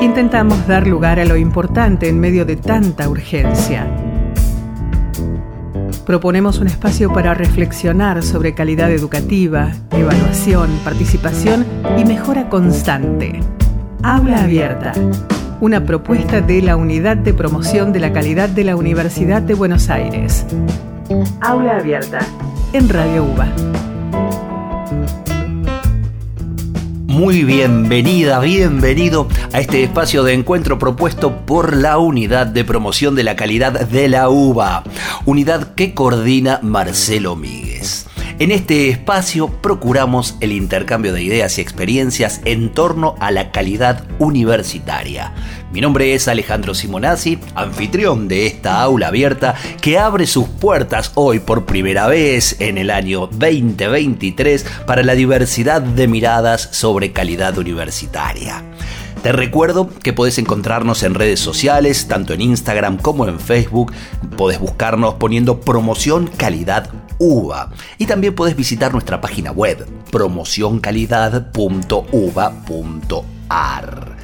intentamos dar lugar a lo importante en medio de tanta urgencia. Proponemos un espacio para reflexionar sobre calidad educativa, evaluación, participación y mejora constante. Aula Abierta, una propuesta de la Unidad de Promoción de la Calidad de la Universidad de Buenos Aires. Aula Abierta, en Radio UBA. Muy bienvenida, bienvenido a este espacio de encuentro propuesto por la Unidad de Promoción de la Calidad de la UBA, unidad que coordina Marcelo Míguez. En este espacio procuramos el intercambio de ideas y experiencias en torno a la calidad universitaria. Mi nombre es Alejandro Simonazzi, anfitrión de esta aula abierta que abre sus puertas hoy por primera vez en el año 2023 para la diversidad de miradas sobre calidad universitaria. Te recuerdo que puedes encontrarnos en redes sociales, tanto en Instagram como en Facebook. Puedes buscarnos poniendo promoción calidad UVA. Y también puedes visitar nuestra página web, promocioncalidad.uva.ar.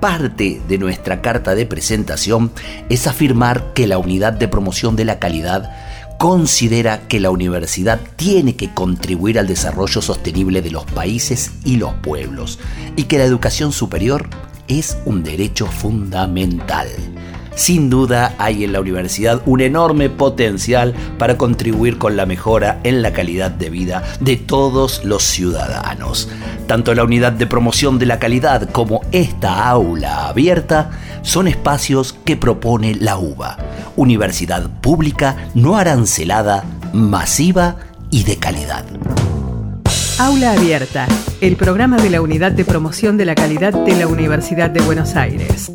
Parte de nuestra carta de presentación es afirmar que la unidad de promoción de la calidad considera que la universidad tiene que contribuir al desarrollo sostenible de los países y los pueblos y que la educación superior es un derecho fundamental. Sin duda hay en la universidad un enorme potencial para contribuir con la mejora en la calidad de vida de todos los ciudadanos. Tanto la unidad de promoción de la calidad como esta aula abierta son espacios que propone la UBA, universidad pública no arancelada, masiva y de calidad. Aula Abierta, el programa de la Unidad de Promoción de la Calidad de la Universidad de Buenos Aires.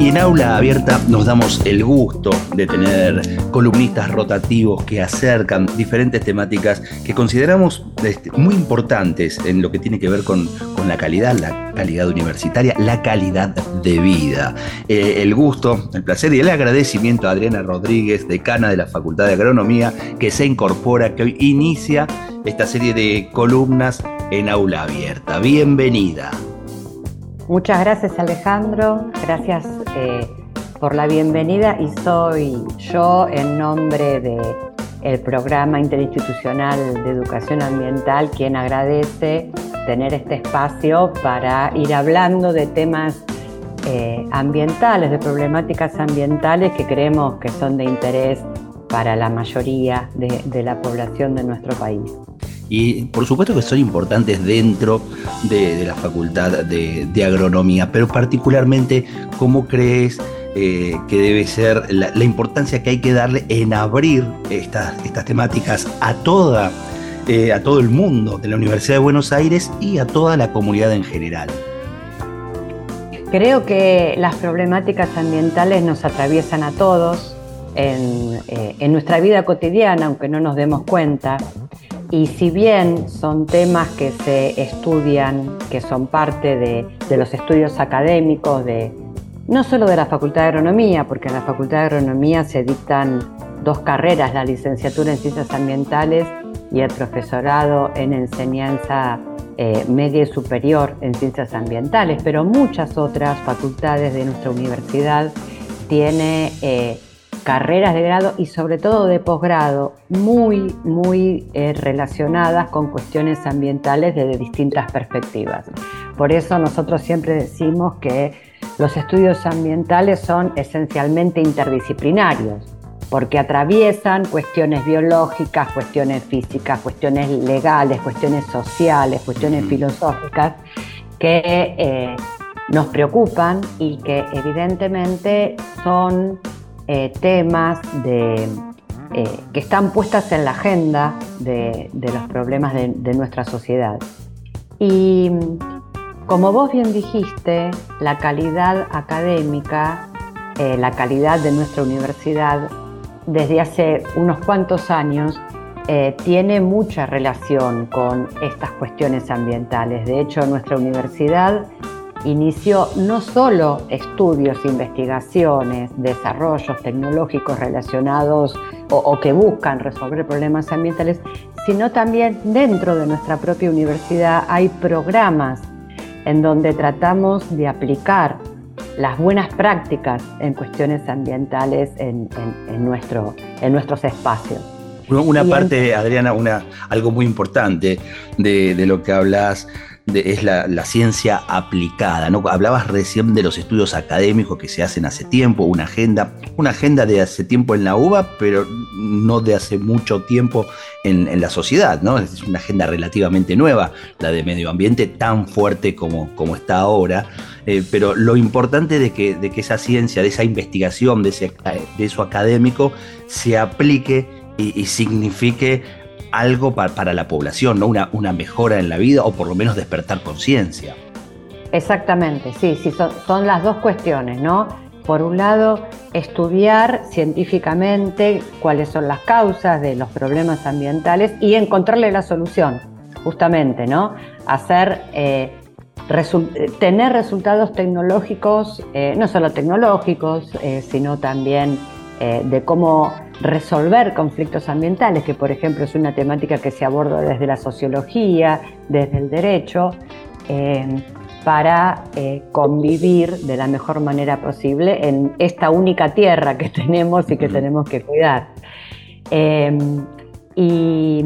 Y en aula abierta nos damos el gusto de tener columnistas rotativos que acercan diferentes temáticas que consideramos este, muy importantes en lo que tiene que ver con, la calidad, la calidad universitaria, la calidad de vida. Eh, el gusto, el placer y el agradecimiento a Adriana Rodríguez, decana de la Facultad de Agronomía, que se incorpora, que hoy inicia esta serie de columnas en aula abierta. Bienvenida. Muchas gracias Alejandro, gracias eh, por la bienvenida y soy yo en nombre del programa interinstitucional de educación ambiental quien agradece tener este espacio para ir hablando de temas eh, ambientales, de problemáticas ambientales que creemos que son de interés para la mayoría de la población de nuestro país. Y por supuesto que son importantes dentro de, la facultad de, agronomía, pero particularmente, ¿cómo crees eh, que debe ser la, importancia que hay que darle en abrir estas, estas temáticas a toda eh, a todo el mundo de la Universidad de Buenos Aires y a toda la comunidad en general. Creo que las problemáticas ambientales nos atraviesan a todos en, eh, en nuestra vida cotidiana, aunque no nos demos cuenta. Y si bien son temas que se estudian, que son parte de, los estudios académicos, de, no solo de la Facultad de Agronomía, porque en la Facultad de Agronomía se dictan dos carreras, la licenciatura en Ciencias Ambientales y el profesorado en enseñanza eh, media y superior en Ciencias Ambientales, pero muchas otras facultades de nuestra universidad tiene eh, carreras de grado y sobre todo de posgrado muy, muy eh, relacionadas con cuestiones ambientales desde distintas perspectivas. Por eso nosotros siempre decimos que los estudios ambientales son esencialmente interdisciplinarios, porque atraviesan cuestiones biológicas, cuestiones físicas, cuestiones legales, cuestiones sociales, cuestiones filosóficas que eh, nos preocupan y que evidentemente son eh, temas de, eh, que están puestas en la agenda de, los problemas de, nuestra sociedad. Y como vos bien dijiste, la calidad académica, eh, la calidad de nuestra universidad, desde hace unos cuantos años, tiene mucha relación con estas cuestiones ambientales. De hecho, nuestra universidad inició no solo estudios, investigaciones, desarrollos tecnológicos relacionados o, que buscan resolver problemas ambientales, sino también dentro de nuestra propia universidad hay programas en donde tratamos de aplicar las buenas prácticas en cuestiones ambientales en, nuestro, en nuestros espacios. Una parte, Adriana, una, algo muy importante de, de lo que hablas es la, ciencia aplicada. ¿no? Hablabas recién de los estudios académicos que se hacen hace tiempo, una agenda, una agenda de hace tiempo en la UBA, pero no de hace mucho tiempo en, la sociedad. ¿no? Es una agenda relativamente nueva, la de medio ambiente, tan fuerte como, como está ahora. Eh, pero lo importante de que, de que esa ciencia, de esa investigación, de, ese, de eso académico, se aplique y signifique algo para, la población, ¿no? Una, una, mejora en la vida o por lo menos despertar conciencia. Exactamente, sí, sí, son, las dos cuestiones, ¿no? Por un lado, estudiar científicamente cuáles son las causas de los problemas ambientales y encontrarle la solución, justamente, ¿no? Hacer, eh, tener resultados tecnológicos, eh, no solo tecnológicos, eh, sino también de cómo resolver conflictos ambientales, que por ejemplo es una temática que se aborda desde la sociología, desde el derecho, eh, para eh, convivir de la mejor manera posible en esta única tierra que tenemos y que tenemos que cuidar. Eh, y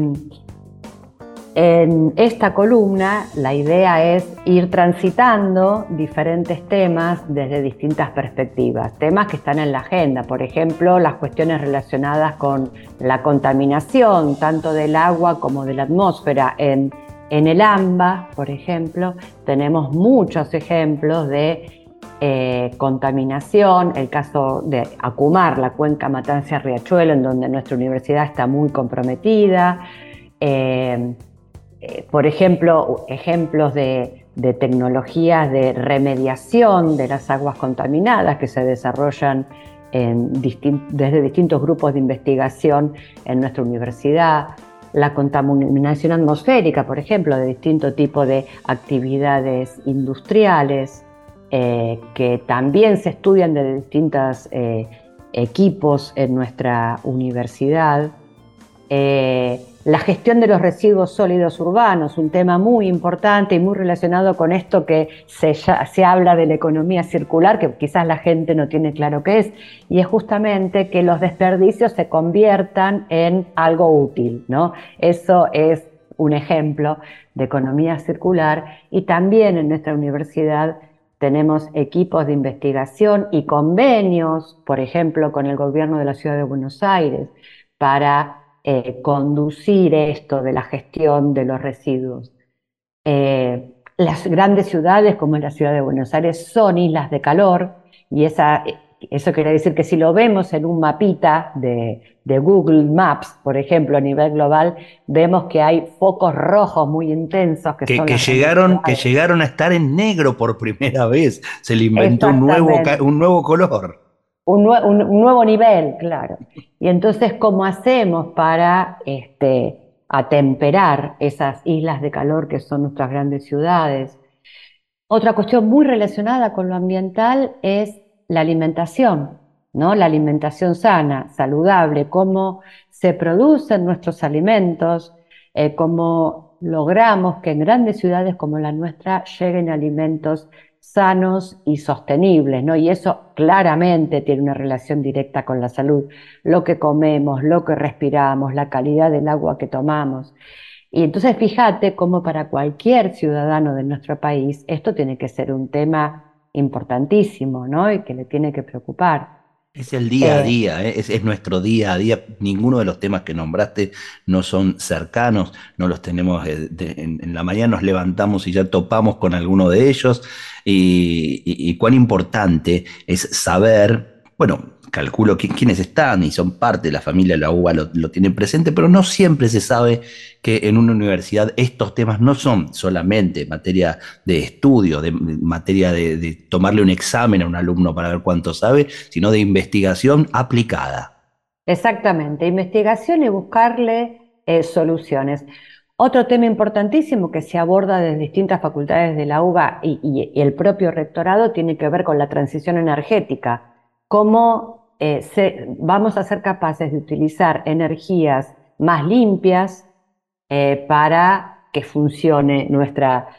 en esta columna la idea es ir transitando diferentes temas desde distintas perspectivas, temas que están en la agenda, por ejemplo, las cuestiones relacionadas con la contaminación, tanto del agua como de la atmósfera. En, el AMBA, por ejemplo, tenemos muchos ejemplos de eh, contaminación, el caso de Acumar, la cuenca Matanza-Riachuelo, en donde nuestra universidad está muy comprometida. Eh, eh, por ejemplo, ejemplos de, tecnologías de remediación de las aguas contaminadas que se desarrollan desde distintos grupos de investigación en nuestra universidad, la contaminación atmosférica, por ejemplo, de distinto tipo de actividades industriales, eh, que también se estudian de distintos eh, equipos en nuestra universidad. La gestión de los residuos sólidos urbanos, un tema muy importante y muy relacionado con esto que se, se, habla de la economía circular, que quizás la gente no tiene claro qué es, y es justamente que los desperdicios se conviertan en algo útil, ¿no? Eso es un ejemplo de economía circular y también en nuestra universidad tenemos equipos de investigación y convenios, por ejemplo, con el gobierno de la ciudad de Buenos Aires, para eh, conducir esto de la gestión de los residuos. Eh, las grandes ciudades, como la ciudad de Buenos Aires, son islas de calor y esa, eso quiere decir que si lo vemos en un mapita de, Google Maps, por ejemplo, a nivel global, vemos que hay focos rojos muy intensos que, que, llegaron, que llegaron a estar en negro por primera vez. Se le inventó un nuevo, un nuevo color un, nuevo nivel, claro. Y entonces, ¿cómo hacemos para este, atemperar esas islas de calor que son nuestras grandes ciudades? Otra cuestión muy relacionada con lo ambiental es la alimentación, ¿no? La alimentación sana, saludable, cómo se producen nuestros alimentos, eh, cómo logramos que en grandes ciudades como la nuestra lleguen alimentos sanos y sostenibles, ¿no? Y eso claramente tiene una relación directa con la salud, lo que comemos, lo que respiramos, la calidad del agua que tomamos. Y entonces fíjate cómo para cualquier ciudadano de nuestro país esto tiene que ser un tema importantísimo, ¿no? Y que le tiene que preocupar. Es el día a eh, día, ¿eh? es, nuestro día a día. Ninguno de los temas que nombraste no son cercanos, no los tenemos eh, en, la mañana nos levantamos y ya topamos con alguno de ellos. y cuán importante es saber, bueno, calculo que, quiénes están y son parte de la familia de la UBA lo, tienen presente, pero no siempre se sabe que en una universidad estos temas no son solamente materia de estudio, de, materia de, tomarle un examen a un alumno para ver cuánto sabe, sino de investigación aplicada. Exactamente, investigación y buscarle eh, soluciones. Otro tema importantísimo que se aborda desde distintas facultades de la UBA y, y el propio rectorado tiene que ver con la transición energética. Cómo eh, vamos a ser capaces de utilizar energías más limpias, para que funcione nuestra,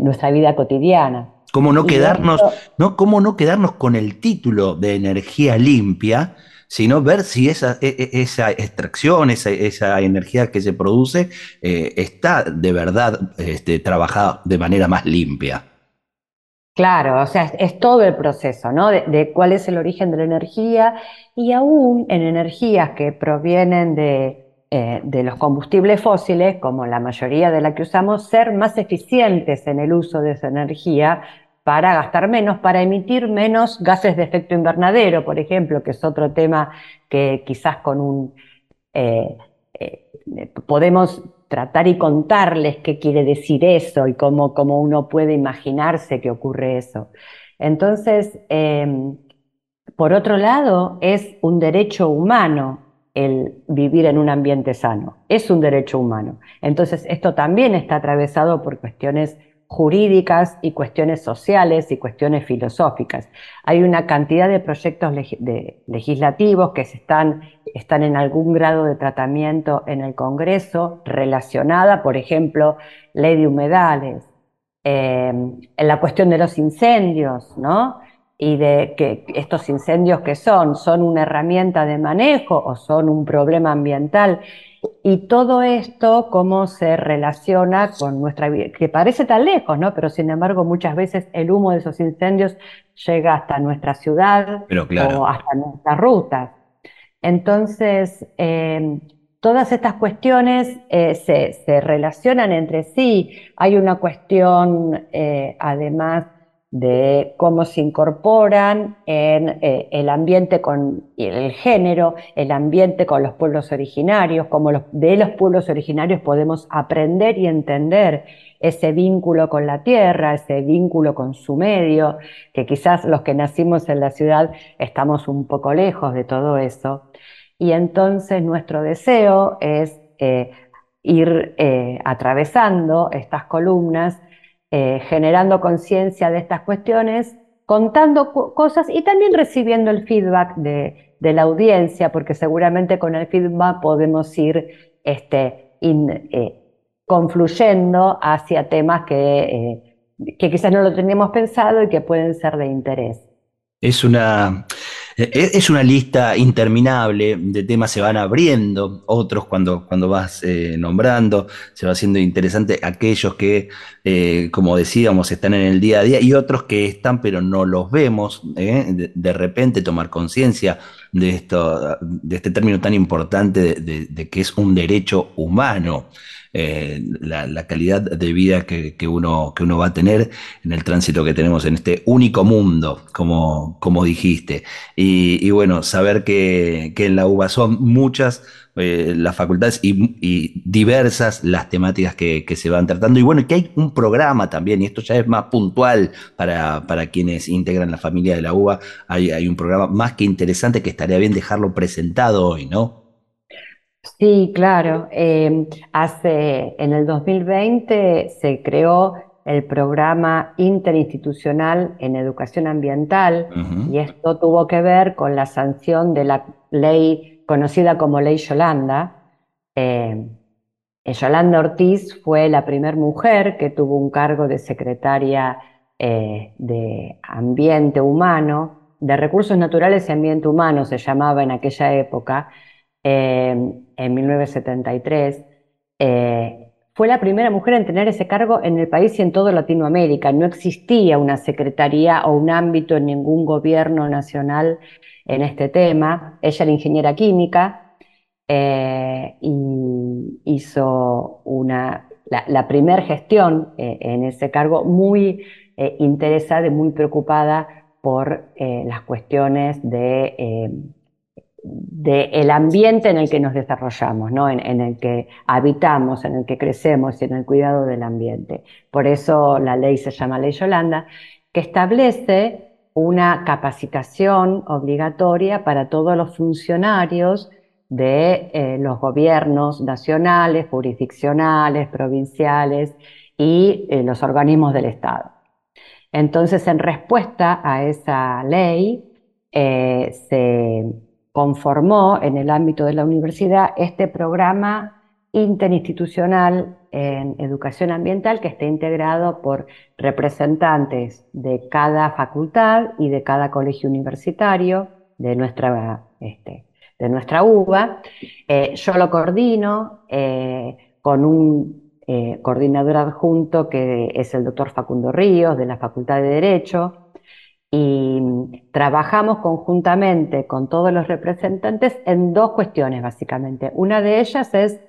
nuestra vida cotidiana. ¿Cómo no, quedarnos, no, ¿Cómo no quedarnos con el título de energía limpia, sino ver si esa, e, e, esa extracción, esa, esa, energía que se produce, eh, está de verdad este, trabajada de manera más limpia? Claro, o sea, es, todo el proceso, ¿no? De, cuál es el origen de la energía y aún en energías que provienen de, eh, de los combustibles fósiles, como la mayoría de la que usamos, ser más eficientes en el uso de esa energía para gastar menos, para emitir menos gases de efecto invernadero, por ejemplo, que es otro tema que quizás con un... Eh, eh, podemos tratar y contarles qué quiere decir eso y cómo, cómo uno puede imaginarse que ocurre eso. Entonces, em, por otro lado, es un derecho humano el vivir en un ambiente sano. Es un derecho humano. Entonces, esto también está atravesado por cuestiones jurídicas y cuestiones sociales y cuestiones filosóficas. Hay una cantidad de proyectos legislativos que están, están en algún grado de tratamiento en el Congreso relacionada, por ejemplo, ley de humedales, eh, en la cuestión de los incendios, ¿no? y de que estos incendios que son, son una herramienta de manejo o son un problema ambiental. Y todo esto, cómo se relaciona con nuestra vida, que parece tan lejos, ¿no? Pero sin embargo, muchas veces el humo de esos incendios llega hasta nuestra ciudad o hasta nuestras rutas. Entonces, eh, todas estas cuestiones eh, se, relacionan entre sí. Hay una cuestión, eh, además, de cómo se incorporan en eh, el ambiente con el género, el ambiente con los pueblos originarios, cómo de los pueblos originarios podemos aprender y entender ese vínculo con la tierra, ese vínculo con su medio, que quizás los que nacimos en la ciudad estamos un poco lejos de todo eso. Y entonces nuestro deseo es eh, ir eh, atravesando estas columnas eh, generando conciencia de estas cuestiones, contando cosas y también recibiendo el feedback de, la audiencia, porque seguramente con el feedback podemos ir este, eh, confluyendo hacia temas que, eh, que quizás no lo teníamos pensado y que pueden ser de interés. Es una, es una lista interminable de temas, se van abriendo, otros cuando, cuando vas eh, nombrando, se va haciendo interesante aquellos que, eh, como decíamos, están en el día a día y otros que están pero no los vemos. ¿eh? De, repente tomar conciencia de, esto, de este término tan importante de que es un derecho humano. Eh, la, calidad de vida que, uno, que uno va a tener en el tránsito que tenemos en este único mundo, como, como dijiste. Y, bueno, saber que, en la UBA son muchas eh, las facultades y, diversas las temáticas que, se van tratando. Y bueno, que hay un programa también, y esto ya es más puntual para, para quienes integran la familia de la UBA, hay, hay un programa más que interesante que estaría bien dejarlo presentado hoy, ¿no? Sí, claro. Em, hace, en el 2020 se creó el programa interinstitucional en educación ambiental y esto tuvo que ver con la sanción de la ley conocida como Ley Yolanda. Em, eh, Yolanda Ortiz fue la primera mujer que tuvo un cargo de secretaria eh, de Ambiente Humano, de Recursos Naturales y Ambiente Humano se llamaba en aquella época, em, en 1973, eh, fue la primera mujer en tener ese cargo en el país y en toda Latinoamérica. No existía una secretaría o un ámbito en ningún gobierno nacional en este tema. Ella era ingeniera química eh, y hizo una, la, primera gestión eh, en ese cargo muy interesada y muy preocupada por las cuestiones de del ambiente en el que nos desarrollamos, ¿no? En, el que habitamos, en el que crecemos y en el cuidado del ambiente. Por eso la ley se llama Ley Yolanda, que establece una capacitación obligatoria para todos los funcionarios de eh, los gobiernos nacionales, jurisdiccionales, provinciales y eh, los organismos del Estado. Entonces, en respuesta a esa ley, eh, se conformó en el ámbito de la universidad este programa interinstitucional en educación ambiental que esté integrado por representantes de cada facultad y de cada colegio universitario de nuestra, este, de nuestra UBA. Eh, yo lo coordino eh, con un eh, coordinador adjunto que es el doctor Facundo Ríos de la Facultad de Derecho y trabajamos conjuntamente con todos los representantes en dos cuestiones básicamente. Una de ellas es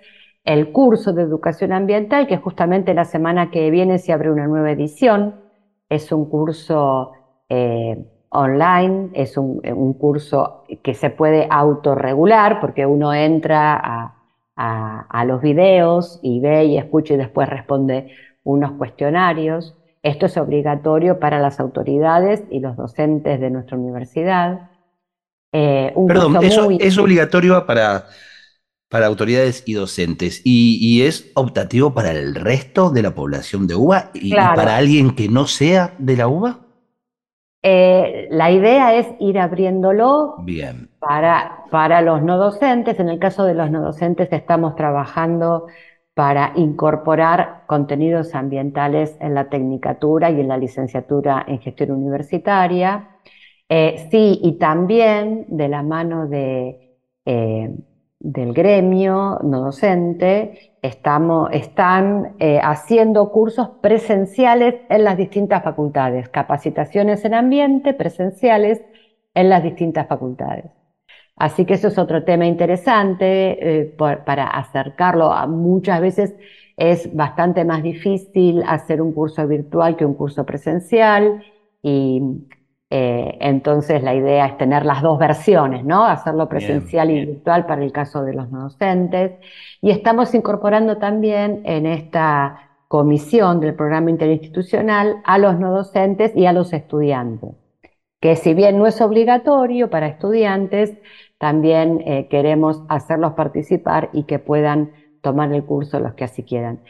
el curso de educación ambiental, que justamente la semana que viene se abre una nueva edición. Es un curso eh, online, es un, curso que se puede autorregular porque uno entra a, a los videos y ve y escucha y después responde unos cuestionarios. Esto es obligatorio para las autoridades y los docentes de nuestra universidad. Eh, Perdón, eso es obligatorio para, para autoridades y docentes y, es optativo para el resto de la población de UBA y, para alguien que no sea de la UBA. Eh, la idea es ir abriéndolo Bien. Para, para los no docentes. En el caso de los no docentes estamos trabajando para incorporar contenidos ambientales en la tecnicatura y en la licenciatura en gestión universitaria. Eh, sí, y también de la mano de, eh, del gremio no docente, estamos, están eh, haciendo cursos presenciales en las distintas facultades, capacitaciones en ambiente presenciales en las distintas facultades. Así que eso es otro tema interesante eh, para acercarlo. A, muchas veces es bastante más difícil hacer un curso virtual que un curso presencial y eh, entonces la idea es tener las dos versiones, ¿no? Hacerlo presencial y virtual para el caso de los no docentes. Y estamos incorporando también en esta comisión del programa interinstitucional a los no docentes y a los estudiantes, que si bien no es obligatorio para estudiantes, también eh, queremos hacerlos participar y que puedan tomar el curso los que así quieran.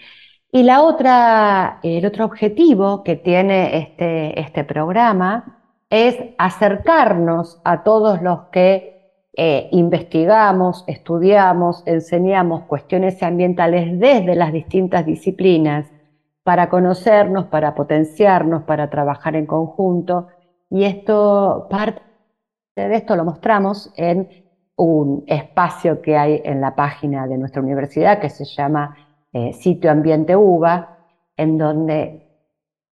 Y la otra, el otro objetivo que tiene este, este programa es acercarnos a todos los que eh, investigamos, estudiamos, enseñamos cuestiones ambientales desde las distintas disciplinas para conocernos, para potenciarnos, para trabajar en conjunto. Y esto parte de esto lo mostramos en un espacio que hay en la página de nuestra universidad que se llama eh, Sitio Ambiente UBA, en donde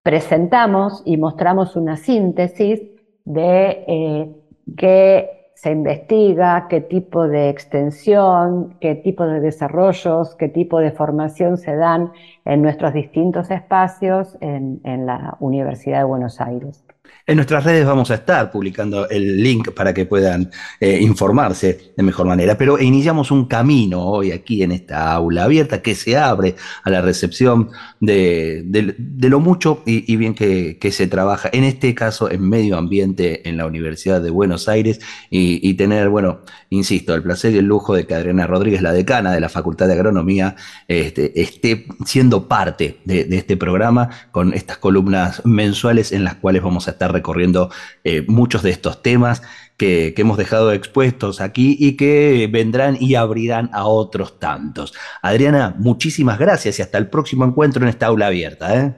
presentamos y mostramos una síntesis de eh, qué se investiga, qué tipo de extensión, qué tipo de desarrollos, qué tipo de formación se dan en nuestros distintos espacios en la Universidad de Buenos Aires. En nuestras redes vamos a estar publicando el link para que puedan eh, informarse de mejor manera, pero iniciamos un camino hoy aquí en esta aula abierta que se abre a la recepción de, lo mucho y, bien que, se trabaja, en este caso en medio ambiente en la Universidad de Buenos Aires y, tener, bueno, insisto, el placer y el lujo de que Adriana Rodríguez, la decana de la Facultad de Agronomía, este, esté siendo parte de, de este programa con estas columnas mensuales en las cuales vamos a estar recorriendo eh, muchos de estos temas que, hemos dejado expuestos aquí y que vendrán y abrirán a otros tantos. Adriana, muchísimas gracias y hasta el próximo encuentro en esta aula abierta. ¿eh?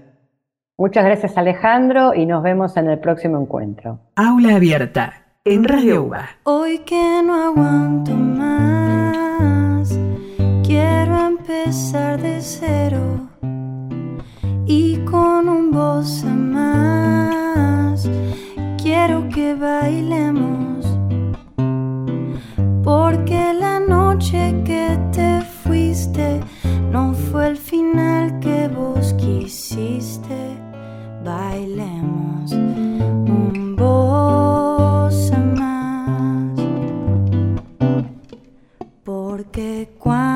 Muchas gracias Alejandro y nos vemos en el próximo encuentro. Aula abierta en Radio UBA. Hoy que no aguanto más, quiero empezar de cero y con un voz más quiero que bailemos porque la noche que te fuiste no fue el final que vos quisiste. Bailemos un voz más porque cuando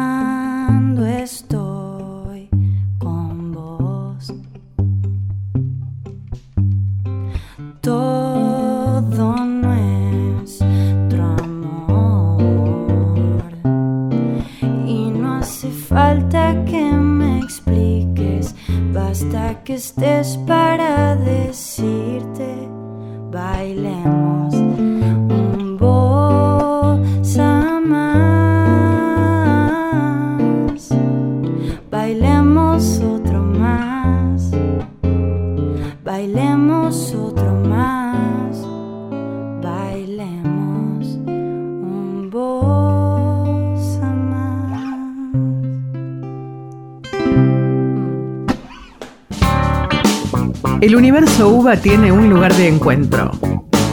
UBA tiene un lugar de encuentro.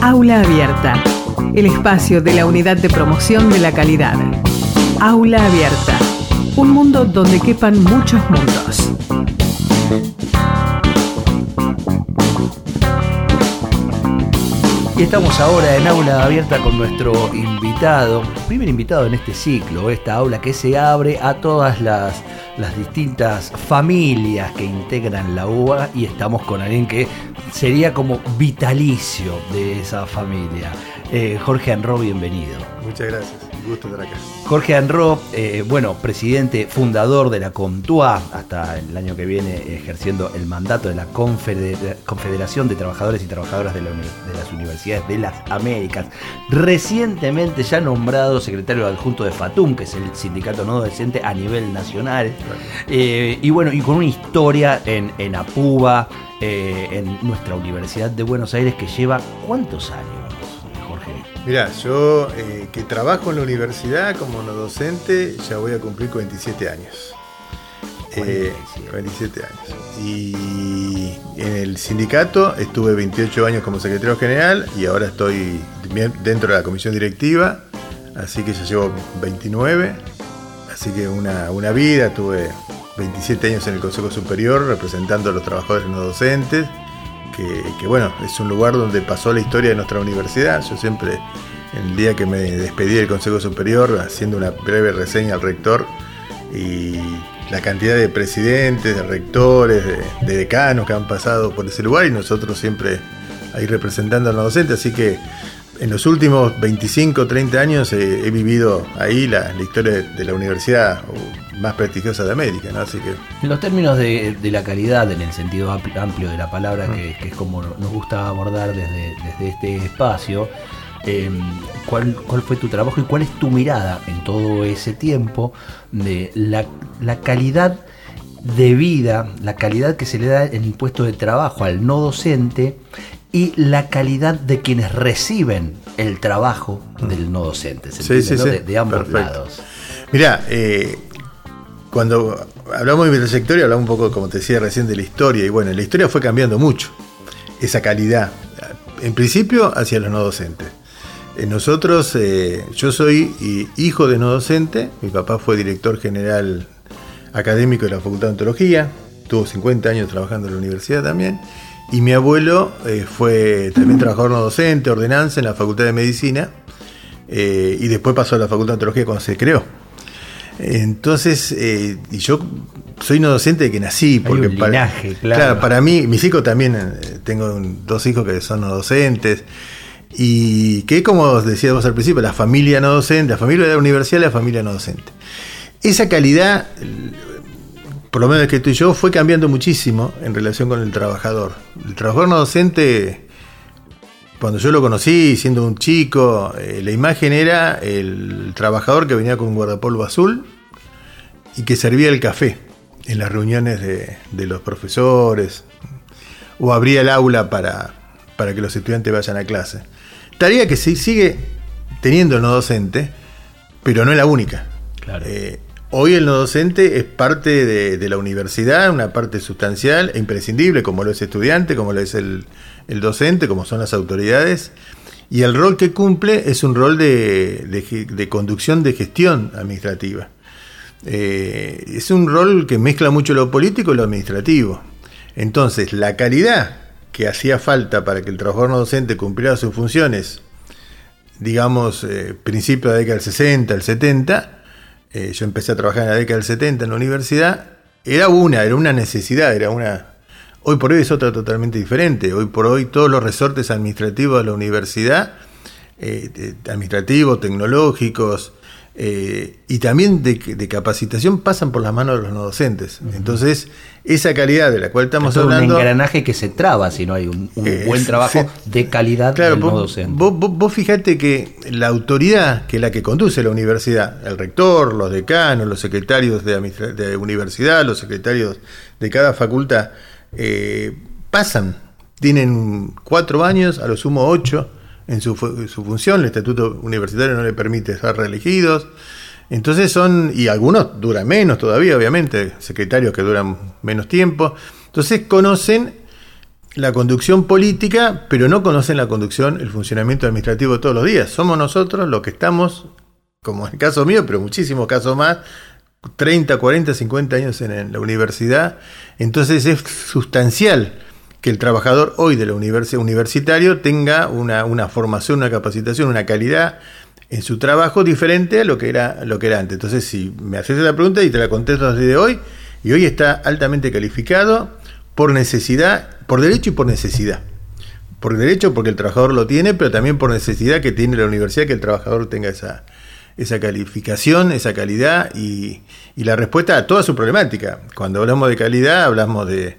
Aula Abierta, el espacio de la unidad de promoción de la calidad. Aula Abierta, un mundo donde quepan muchos mundos. Y estamos ahora en aula abierta con nuestro invitado, primer invitado en este ciclo, esta aula que se abre a todas las, distintas familias que integran la UBA y estamos con alguien que sería como vitalicio de esa familia. Eh, Jorge Anro, bienvenido. Muchas gracias, gusto estar acá. Jorge Anro, eh, bueno, presidente fundador de la Contua, hasta el año que viene ejerciendo el mandato de la Confeder- Confederación de Trabajadores y Trabajadoras de, la uni- de las Universidades de las Américas. Recientemente ya nombrado secretario adjunto de FATUM, que es el sindicato no docente a nivel nacional. Eh, y bueno, y con una historia en, en Apuba, eh, en nuestra Universidad de Buenos Aires, que lleva ¿cuántos años? Mirá, yo eh, que trabajo en la universidad como no docente, ya voy a cumplir 47 años. Eh, 47 años. Y en el sindicato estuve 28 años como secretario general y ahora estoy dentro de la comisión directiva, así que ya llevo 29. Así que una, una vida, tuve 27 años en el Consejo Superior representando a los trabajadores no docentes, que, bueno, es un lugar donde pasó la historia de nuestra universidad. Yo siempre, el día que me despedí del Consejo Superior, haciendo una breve reseña al rector y la cantidad de presidentes, de rectores, de, de decanos que han pasado por ese lugar y nosotros siempre ahí representando a los docentes, así que en los últimos 25, 30 años eh, he vivido ahí la, la historia de, de la universidad más prestigiosa de América, ¿no? Así que En los términos de, de la calidad, en el sentido ampli- amplio de la palabra, que, que es como nos gusta abordar desde, desde este espacio, eh, ¿cuál, ¿cuál fue tu trabajo y cuál es tu mirada en todo ese tiempo de la, la calidad de vida, la calidad que se le da en el puesto de trabajo al no docente y la calidad de quienes reciben el trabajo del no docente? ¿se Sí, entiende, sí, no? sí. De, de ambos Perfecto. lados. Mirá, eh, cuando hablamos de mi trayectoria, hablamos un poco, como te decía recién, de la historia. Y bueno, la historia fue cambiando mucho. Esa calidad. En principio, hacia los no docentes. Eh, Nosotros, eh, yo soy hijo de no docente. Mi papá fue director general académico de la Facultad de Ontología. Tuvo 50 años trabajando en la universidad también. Y mi abuelo eh, fue también trabajador no docente, ordenanza en la Facultad de Medicina. eh, y después pasó a la Facultad de Ontología cuando se creó. Entonces, eh, y yo soy no docente de que nací, porque un linaje, claro. para mí, mis hijos también, tengo un- dos hijos que son no docentes, y que como decíamos al principio, la familia no docente, la familia de la universidad la familia no docente. Esa calidad, por lo menos que estoy yo, fue cambiando muchísimo en relación con el trabajador. El trabajador no docente, cuando yo lo conocí, siendo un chico, eh, la imagen era el trabajador que venía con un guardapolvo azul y que servía el café en las reuniones de, de los profesores o abría el aula para, para que los estudiantes vayan a clase. Tarea que sí sigue teniendo el no docente, pero no es la única. Claro. Eh, hoy el no docente es parte de, la universidad, una parte sustancial e imprescindible, como lo es estudiante, como lo es el, docente, como son las autoridades. Y el rol que cumple es un rol de conducción de gestión administrativa. Eh, es un rol que mezcla mucho lo político y lo administrativo. Entonces, la calidad que hacía falta para que el trabajador no docente cumpliera sus funciones, digamos, eh, principio de la década del 60, el 70, eh, yo empecé a trabajar en la década del 70 en la universidad, era una, era una necesidad, era una... Hoy por hoy es otra totalmente diferente. Hoy por hoy todos los resortes administrativos de la universidad, eh, de- administrativos, tecnológicos, eh, y también de, de capacitación pasan por las manos de los no docentes. Entonces, esa calidad de la cual estamos Es todo hablando... un engranaje que se traba si no hay un, un Eh, buen trabajo de calidad Claro, del vos, no docente. vos, vos- vos fijate que la autoridad, que es la que conduce la universidad, el rector, los decanos, los secretarios de, de universidad, los secretarios de cada facultad, eh, pasan tienen cuatro años, a lo sumo ocho en su, su función, el estatuto universitario no le permite ser reelegidos. Entonces son, y algunos duran menos todavía, obviamente, secretarios que duran menos tiempo. Entonces conocen la conducción política, pero no conocen la conducción, el funcionamiento administrativo todos los días. Somos nosotros los que estamos, como en el caso mío, pero muchísimos casos más, 30, 40, 50 años en, la universidad. Entonces es sustancial que el trabajador hoy de la universidad universitario tenga una, una formación, una capacitación, una calidad en su trabajo diferente a lo que era, lo que era antes. Entonces, si me haces la pregunta y te la contesto desde hoy, y hoy está altamente calificado por necesidad, por derecho y por necesidad. Por derecho porque el trabajador lo tiene, pero también por necesidad que tiene la universidad que el trabajador tenga esa, esa calificación, esa calidad y, y la respuesta a toda su problemática. Cuando hablamos de calidad, hablamos de,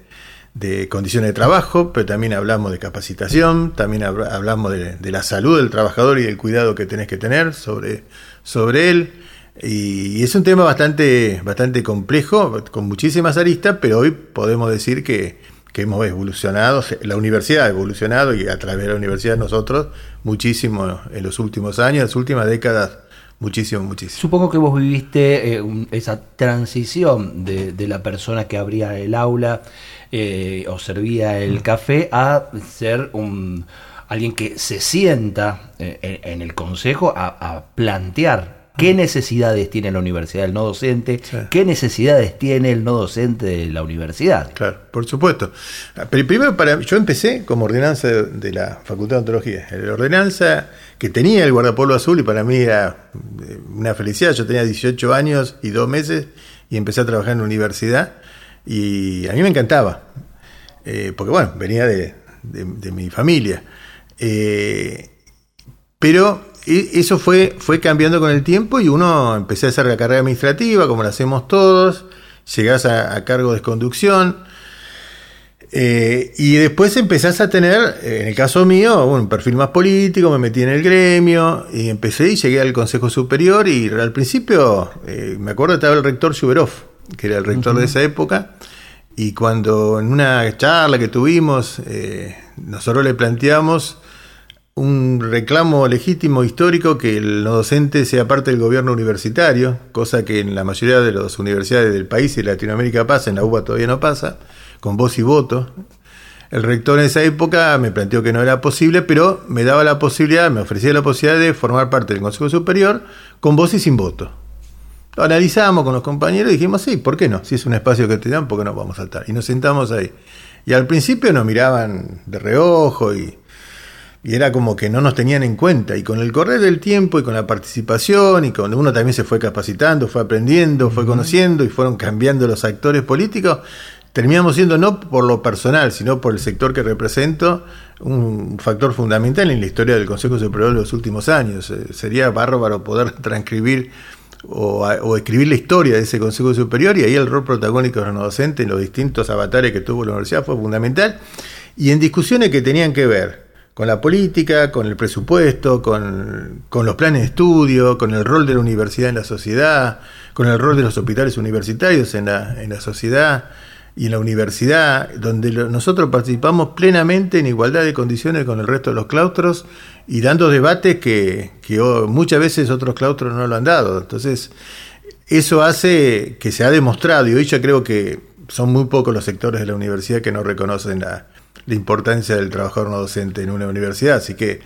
de condiciones de trabajo, pero también hablamos de capacitación, también hablamos de, la salud del trabajador y el cuidado que tenés que tener sobre, sobre él. Y, es un tema bastante, bastante complejo, con muchísimas aristas, pero hoy podemos decir que, que hemos evolucionado, la universidad ha evolucionado y a través de la universidad nosotros muchísimo en los últimos años, en las últimas décadas Muchísimo, muchísimo. Supongo que vos viviste eh, esa transición de, de, la persona que abría el aula eh, o servía el café a ser un alguien que se sienta eh, en, el consejo a, plantear qué necesidades tiene la universidad del no docente, qué necesidades tiene el no docente de la universidad. Claro, por supuesto. Pero primero, para, yo empecé como ordenanza de, la Facultad de Ontología. La ordenanza que tenía el guardapolvo azul y para mí era eh, una felicidad. Yo tenía 18 años y dos meses y empecé a trabajar en la universidad. Y a mí me encantaba, eh, porque bueno, venía de, mi familia. Eh, pero e, eso fue, fue cambiando con el tiempo y uno empecé a hacer la carrera administrativa, como la hacemos todos, llegás a, cargo de conducción. Eh, y después empezás a tener, en el caso mío, un perfil más político, me metí en el gremio y empecé y llegué al Consejo Superior y al principio, me acuerdo estaba el rector Shuberov, que era el rector de esa época, y cuando en una charla que tuvimos, eh, nosotros le planteamos un reclamo legítimo histórico que el no docente sea parte del gobierno universitario, cosa que en la mayoría de las universidades del país y de Latinoamérica pasa, en la UBA todavía no pasa, con voz y voto. El rector en esa época me planteó que no era posible, pero me daba la posibilidad, me ofrecía la posibilidad de formar parte del Consejo Superior con voz y sin voto. Lo analizamos con los compañeros y dijimos, sí, ¿por qué no? Si es un espacio que te dan, ¿por qué no vamos a saltar? Y nos sentamos ahí. Y al principio nos miraban de reojo y, era como que no nos tenían en cuenta. Y con el correr del tiempo y con la participación y cuando uno también se fue capacitando, fue aprendiendo, fue conociendo y fueron cambiando los actores políticos, terminamos siendo no por lo personal, sino por el sector que represento, un factor fundamental en la historia del Consejo Superior de los últimos años. Eh, sería bárbaro poder transcribir o, escribir la historia de ese Consejo Superior y ahí el rol protagónico de los docentes en los distintos avatares que tuvo la universidad fue fundamental. Y en discusiones que tenían que ver con la política, con el presupuesto, con, los planes de estudio, con el rol de la universidad en la sociedad, con el rol de los hospitales universitarios en la, en la sociedad y en la universidad, donde nosotros participamos plenamente en igualdad de condiciones con el resto de los claustros y dando debates que, muchas veces otros claustros no lo han dado. Entonces, eso hace que se ha demostrado, y hoy ya creo que son muy pocos los sectores de la universidad que no reconocen la, la importancia del trabajador no docente en una universidad, así que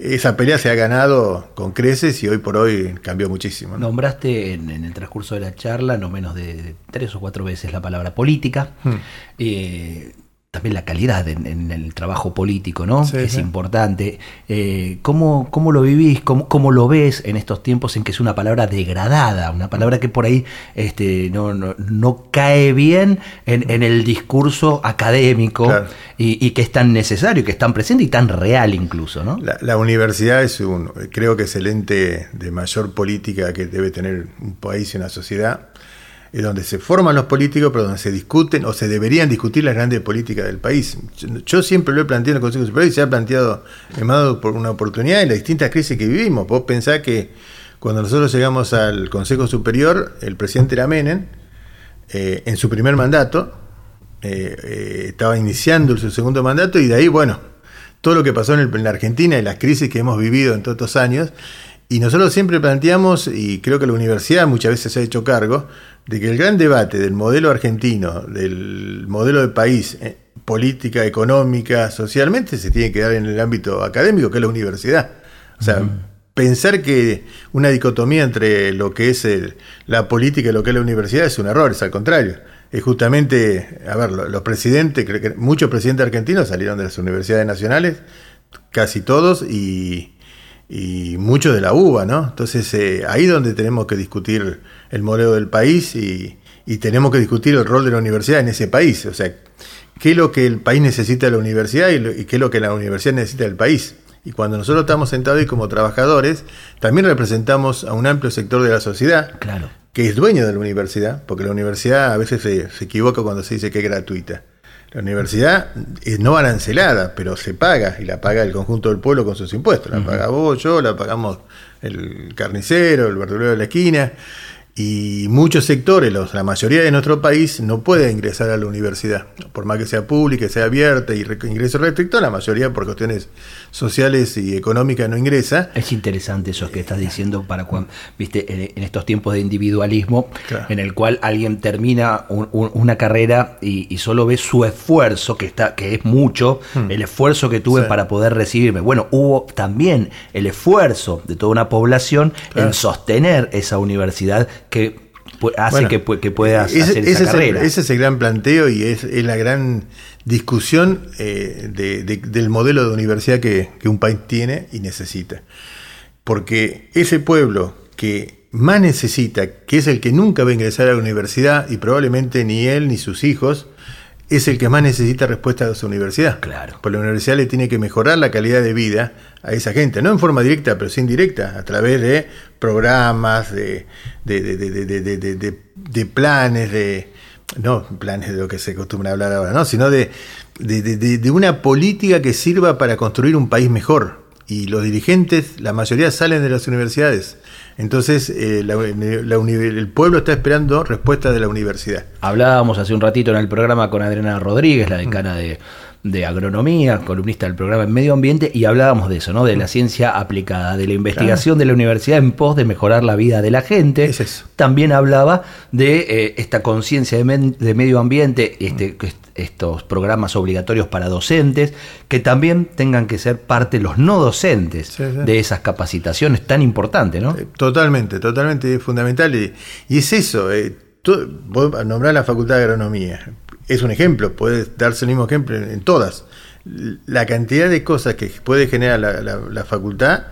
esa pelea se ha ganado con creces y hoy por hoy cambió muchísimo. Nombraste en, el transcurso de la charla no menos de tres o cuatro veces la palabra política. Hmm. Eh, también la calidad en, el trabajo político, ¿no? es importante. Eh, ¿cómo, ¿cómo, lo vivís? Cómo, ¿Cómo, lo ves en estos tiempos en que es una palabra degradada? Una palabra que por ahí este, no, no, cae bien en, el discurso académico y, que es tan necesario, que es tan presente y tan real incluso, ¿no? La, la universidad es un, creo que es el ente de mayor política que debe tener un país y una sociedad es donde se forman los políticos, pero donde se discuten o se deberían discutir las grandes políticas del país. Yo, siempre lo he planteado en el Consejo Superior y se ha planteado, llamado por una oportunidad en las distintas crisis que vivimos. Vos pensás que cuando nosotros llegamos al Consejo Superior, el presidente era Menem, eh, en su primer mandato, eh, eh, estaba iniciando su segundo mandato y de ahí, bueno, todo lo que pasó en, en la Argentina y las crisis que hemos vivido en todos estos años. Y nosotros siempre planteamos, y creo que la universidad muchas veces se ha hecho cargo, de que el gran debate del modelo argentino, del modelo de país, eh, política, económica, socialmente, se tiene que dar en el ámbito académico, que es la universidad. O sea, pensar que una dicotomía entre lo que es la política y lo que es la universidad es un error, es al contrario. Es justamente, a ver, los presidentes, muchos presidentes argentinos salieron de las universidades nacionales, casi todos, y, muchos de la UBA, ¿no? Entonces, eh, ahí donde tenemos que discutir el modelo del país y, y tenemos que discutir el rol de la universidad en ese país. O sea, qué es lo que el país necesita de la universidad y, qué es lo que la universidad necesita del país. Y cuando nosotros estamos sentados ahí como trabajadores, también representamos a un amplio sector de la sociedad claro. que es dueño de la universidad, porque la universidad a veces se, equivoca cuando se dice que es gratuita. La universidad es no arancelada, pero se paga, y la paga el conjunto del pueblo con sus impuestos. La paga vos, yo, la pagamos el carnicero, el verdulero de la esquina. Y muchos sectores, la mayoría de nuestro país, no puede ingresar a la universidad. Por más que sea pública, sea abierta y ingreso restricto, la mayoría por cuestiones sociales y económicas no ingresa. Es interesante eso que estás diciendo para cuando, viste, en, estos tiempos de individualismo, en el cual alguien termina una carrera y, solo ve su esfuerzo, que está, que es mucho, hmm. el esfuerzo que tuve para poder recibirme. Bueno, hubo también el esfuerzo de toda una población en sostener esa universidad que hace que, que, puedas hacer esa carrera. ese es el gran planteo y es, la gran discusión eh, del modelo de universidad que, un país tiene y necesita. Porque ese pueblo que más necesita, que es el que nunca va a ingresar a la universidad y probablemente ni él ni sus hijos, es el que más necesita respuesta de su universidad. Claro. Porque la universidad le tiene que mejorar la calidad de vida a esa gente, no en forma directa, pero sí indirecta, a través de programas, de, de, de, de planes, de no planes de lo que se acostumbra a hablar ahora, no, sino de, de una política que sirva para construir un país mejor. Y los dirigentes, la mayoría salen de las universidades entonces, eh, el pueblo está esperando respuesta de la universidad. Hablábamos hace un ratito en el programa con Adriana Rodríguez, la decana de, agronomía, columnista del programa en medio ambiente, y hablábamos de eso, ¿no? De la ciencia aplicada, de la investigación de la universidad en pos de mejorar la vida de la gente. Es eso. También hablaba de eh, esta conciencia de, medio ambiente, este, estos programas obligatorios para docentes, que también tengan que ser parte los no docentes de esas capacitaciones tan importantes, ¿no? Eh, totalmente, totalmente fundamental. Y, es eso, eh, nombrar la Facultad de Agronomía, es un ejemplo, puede darse el mismo ejemplo en, todas. La cantidad de cosas que puede generar la facultad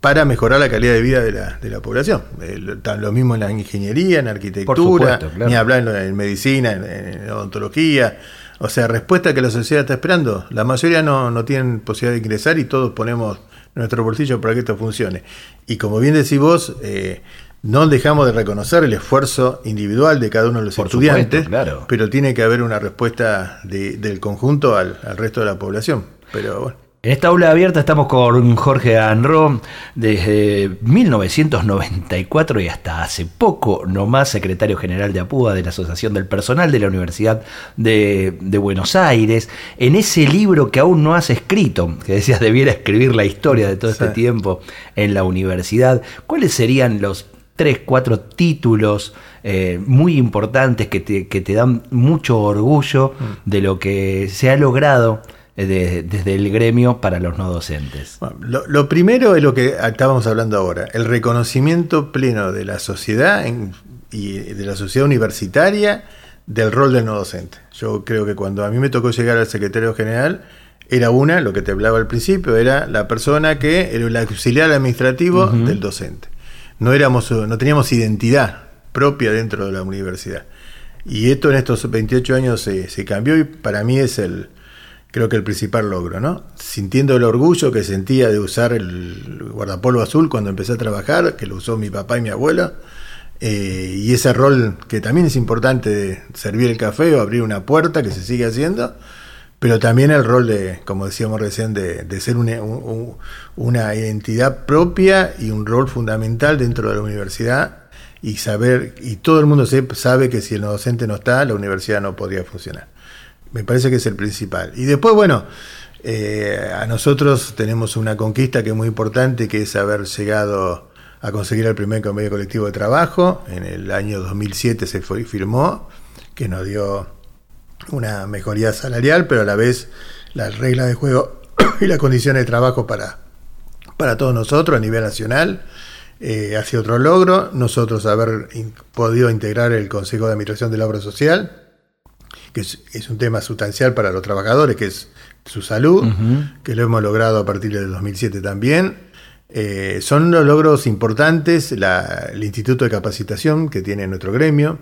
para mejorar la calidad de vida de la, de la población. Eh, lo mismo en la ingeniería, en arquitectura, ni hablar en, medicina, en, odontología. O sea, respuesta que la sociedad está esperando. La mayoría no, no tienen posibilidad de ingresar y todos ponemos nuestro bolsillo para que esto funcione. Y como bien decís vos, eh, no dejamos de reconocer el esfuerzo individual de cada uno de los estudiantes, pero tiene que haber una respuesta del conjunto al, al resto de la población. Pero bueno. En esta aula abierta estamos con Jorge Anro desde 1994 y hasta hace poco nomás secretario general de APUA de la Asociación del Personal de la Universidad de, Buenos Aires. En ese libro que aún no has escrito, que decías debiera escribir la historia de todo este tiempo en la universidad, ¿cuáles serían los tres, cuatro títulos eh, muy importantes que te, que te, dan mucho orgullo mm. de lo que se ha logrado desde el gremio para los no docentes? lo, primero es lo que estábamos hablando ahora, el reconocimiento pleno de la sociedad y de la sociedad universitaria del rol del no docente. Yo creo que cuando a mí me tocó llegar al secretario general, era una, lo que te hablaba al principio, era la persona que era el auxiliar administrativo del docente. No, éramos, no teníamos identidad propia dentro de la universidad. Y esto en estos 28 años se cambió y para mí es el, creo que el principal logro, ¿no? Sintiendo el orgullo que sentía de usar el guardapolvo azul cuando empecé a trabajar, que lo usó mi papá y mi abuela, eh, y ese rol que también es importante de servir el café o abrir una puerta, que se sigue haciendo, pero también el rol de, como decíamos recién, de, ser una, una identidad propia y un rol fundamental dentro de la universidad y saber, y todo el mundo sabe que si el docente no está, la universidad no podría funcionar. Me parece que es el principal. Y después, bueno, eh, a nosotros tenemos una conquista que es muy importante, que es haber llegado a conseguir el primer convenio colectivo de trabajo. En el año 2007 se fue, firmó, que nos dio una mejoría salarial, pero a la vez las reglas de juego y las condiciones de trabajo para, para todos nosotros a nivel nacional. Eh, ha sido otro logro. Nosotros haber podido integrar el Consejo de Administración de la Obra Social, que es, un tema sustancial para los trabajadores, que es su salud, que lo hemos logrado a partir del 2007 también. Eh, son los logros importantes, el Instituto de Capacitación que tiene nuestro gremio.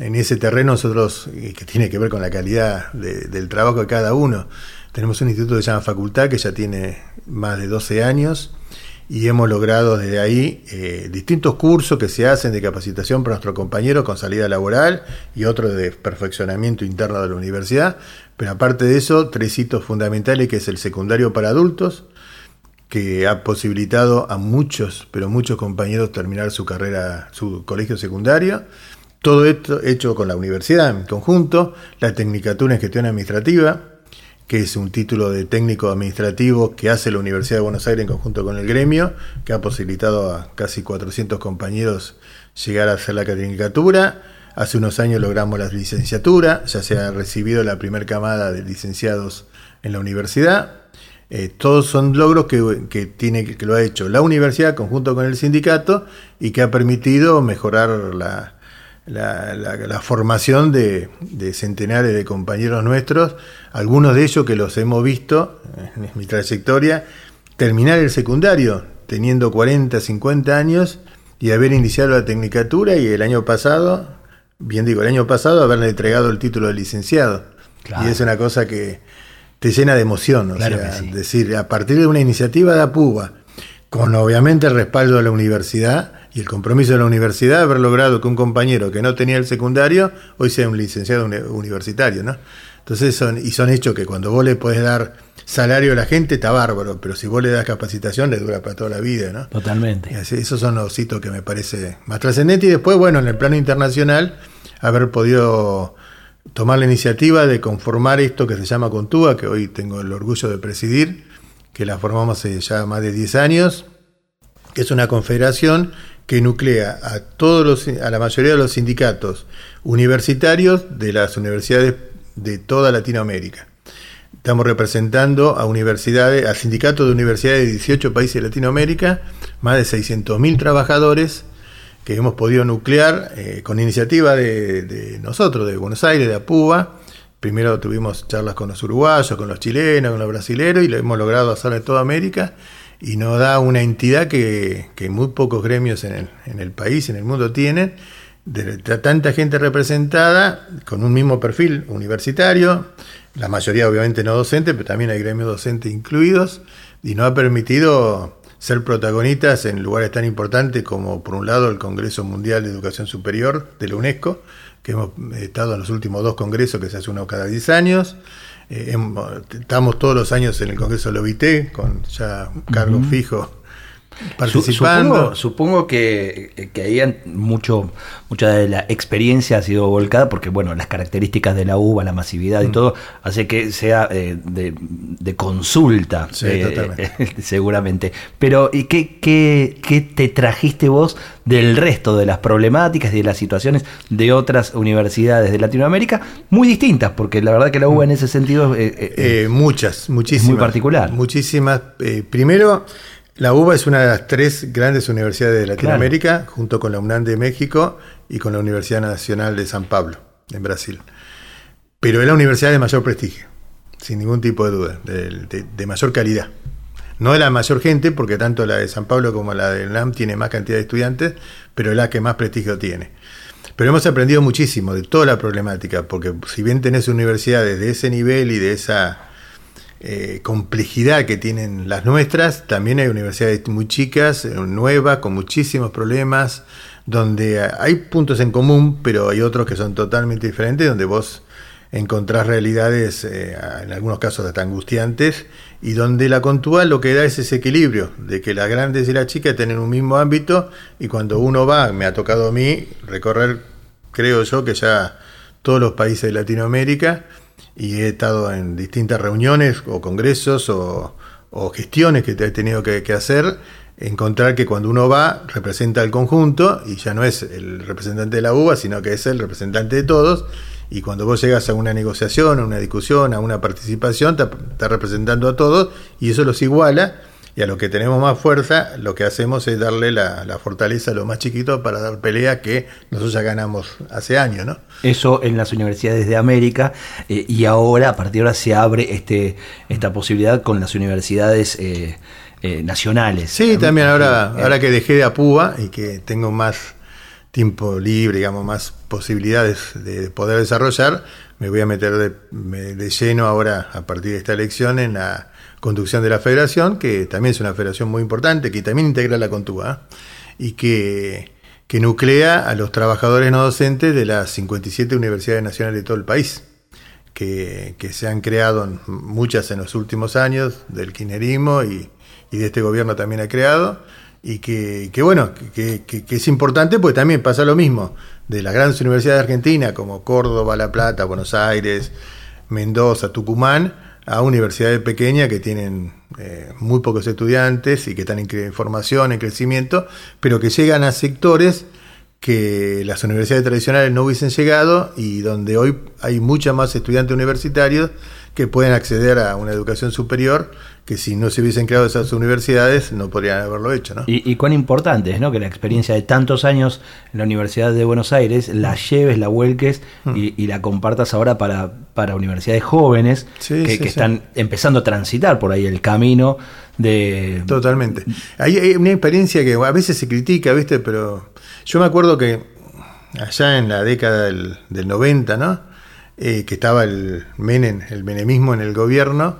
En ese terreno nosotros, que tiene que ver con la calidad del trabajo de cada uno, tenemos un instituto que se llama Facultad, que ya tiene más de 12 años, y hemos logrado desde ahí eh, distintos cursos que se hacen de capacitación para nuestros compañeros con salida laboral y otros de perfeccionamiento interno de la universidad. Pero aparte de eso, tres hitos fundamentales, que es el secundario para adultos, que ha posibilitado a muchos, pero muchos compañeros terminar su carrera, su colegio secundario. Todo esto hecho con la universidad en conjunto, la Tecnicatura en Gestión Administrativa, que es un título de técnico administrativo que hace la Universidad de Buenos Aires en conjunto con el gremio, que ha posibilitado a casi 400 compañeros llegar a hacer la tecnicatura. Hace unos años logramos la licenciatura, ya se ha recibido la primera camada de licenciados en la universidad. Eh, todos son logros que, tiene, que lo ha hecho la universidad conjunto con el sindicato y que ha permitido mejorar la, la, formación de, centenares de compañeros nuestros, algunos de ellos que los hemos visto en mi trayectoria, terminar el secundario teniendo 40, 50 años y haber iniciado la tecnicatura y el año pasado, bien digo, el año pasado haberle entregado el título de licenciado. Y es una cosa que te llena de emoción, o sea, decir, a partir de una iniciativa de APUBA, con obviamente el respaldo de la universidad, y el compromiso de la universidad de haber logrado que un compañero que no tenía el secundario hoy sea un licenciado universitario, ¿no? Entonces son, y son hechos que cuando vos le podés dar salario a la gente está bárbaro, pero si vos le das capacitación le dura para toda la vida, ¿no? Totalmente. esos son los hitos que me parece más trascendentes y después, bueno, en el plano internacional, haber podido tomar la iniciativa de conformar esto que se llama Contúa, que hoy tengo el orgullo de presidir, que la formamos hace ya más de 10 años, es una confederación que nuclea a todos los, a la mayoría de los sindicatos universitarios de las universidades de toda Latinoamérica. Estamos representando a universidades, a sindicatos de universidades de 18 países de Latinoamérica, más de 600.000 trabajadores que hemos podido nuclear eh, con iniciativa de, de, nosotros, de Buenos Aires, de APUBA. Primero tuvimos charlas con los uruguayos, con los chilenos, con los brasileños y lo hemos logrado hacer en toda América y nos da una entidad que, muy pocos gremios en el, en el, país, en el mundo tienen, de, tanta gente representada con un mismo perfil universitario, la mayoría obviamente no docente, pero también hay gremios docentes incluidos, y nos ha permitido ser protagonistas en lugares tan importantes como, por un lado, el Congreso Mundial de Educación Superior de la UNESCO, que hemos estado en los últimos dos congresos que se hace uno cada 10 años, eh, estamos todos los años en el Congreso de Lobité, con ya cargo fijo participando. Supongo, que, que ahí mucho, mucha de la experiencia ha sido volcada porque, bueno, las características de la uva, la masividad y mm. todo, hace que sea eh, de, consulta, eh, seguramente. Pero, ¿y qué, qué, qué te trajiste vos del resto de las problemáticas y de las situaciones de otras universidades de Latinoamérica? Muy distintas, porque la verdad que la uva en ese sentido... muchas, muchísimas. muy particular. Muchísimas. primero... La UBA es una de las tres grandes universidades de Latinoamérica, junto con la UNAM de México y con la Universidad Nacional de San Pablo, en Brasil. Pero es la universidad de mayor prestigio, sin ningún tipo de duda, de, mayor calidad. No de la mayor gente, porque tanto la de San Pablo como la de UNAM tiene más cantidad de estudiantes, pero es la que más prestigio tiene. Pero hemos aprendido muchísimo de toda la problemática, porque si bien tenés universidades de ese nivel y de esa eh, complejidad que tienen las nuestras, también hay universidades muy chicas, eh, nuevas, con muchísimos problemas, donde hay puntos en común, pero hay otros que son totalmente diferentes, donde vos encontrás realidades, eh, en algunos casos hasta angustiantes, y donde la Contual lo que da es ese equilibrio, de que las grandes y las chicas tienen un mismo ámbito, y cuando uno va, me ha tocado a mí recorrer, creo yo, que ya todos los países de Latinoamérica, y he estado en distintas reuniones o congresos o, gestiones que he tenido que, hacer, encontrar que cuando uno va representa el conjunto y ya no es el representante de la UBA, sino que es el representante de todos. Y cuando vos llegas a una negociación, a una discusión, a una participación, está representando a todos y eso los iguala y a los que tenemos más fuerza, lo que hacemos es darle la, fortaleza a los más chiquitos para dar pelea que nosotros ya ganamos hace años, ¿no? Eso en las universidades de América eh, y ahora, a partir de ahora, se abre este, esta posibilidad con las universidades eh, eh, nacionales. Sí, también ahora, ahora que dejé de Apúa y que tengo más tiempo libre, digamos, más posibilidades de poder desarrollar, me voy a meter de, de lleno ahora, a partir de esta elección, en la conducción de la federación, que también es una federación muy importante, que también integra la Contúa y que, que nuclea a los trabajadores no docentes de las 57 universidades nacionales de todo el país, que, que se han creado muchas en los últimos años, del kirchnerismo y, y de este gobierno también ha creado, y que, que bueno, que, que, es importante, pues también pasa lo mismo de las grandes universidades de Argentina, como Córdoba, La Plata, Buenos Aires, Mendoza, Tucumán, a universidades pequeñas que tienen eh, muy pocos estudiantes y que están en formación, en crecimiento, pero que llegan a sectores que las universidades tradicionales no hubiesen llegado y donde hoy hay muchos más estudiantes universitarios que pueden acceder a una educación superior que si no se hubiesen creado esas universidades no podrían haberlo hecho. ¿no? Y, cuán importante es ¿no? que la experiencia de tantos años en la Universidad de Buenos Aires la lleves, la vuelques mm. y, la compartas ahora para, para universidades jóvenes que, están empezando a transitar por ahí el camino de... Totalmente. Hay, hay una experiencia que a veces se critica, ¿viste? Pero yo me acuerdo que allá en la década del, del 90, ¿no? Eh, que estaba el Menem, el menemismo en el gobierno,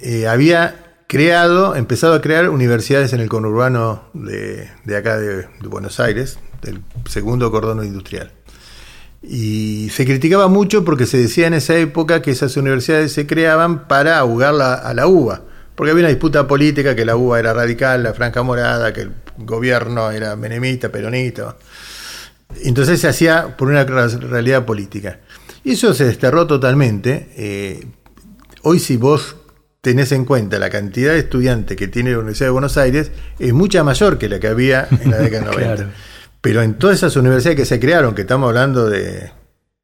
eh, había creado, empezado a crear universidades en el conurbano de, acá de, Buenos Aires, del segundo cordón industrial. Y se criticaba mucho porque se decía en esa época que esas universidades se creaban para ahogar a la UBA, porque había una disputa política que la UBA era radical, la franja morada, que gobierno era menemista, peronista. Entonces se hacía por una realidad política. Y eso se desterró totalmente. Eh, hoy si vos tenés en cuenta la cantidad de estudiantes que tiene la Universidad de Buenos Aires, es mucha mayor que la que había en la década de 90. Pero en todas esas universidades que se crearon, que estamos hablando de